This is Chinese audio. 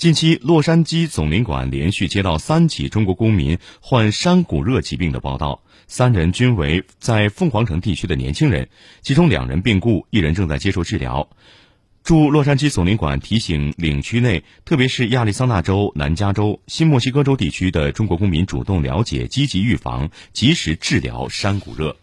近期洛杉矶总领馆连续接到三起中国公民患山谷热疾病的报道三人均为在凤凰城地区的年轻人其中两人病故一人正在接受治疗。驻洛杉矶总领馆提醒领区内特别是亚利桑那州南加州新墨西哥州地区的中国公民主动了解积极预防及时治疗山谷热。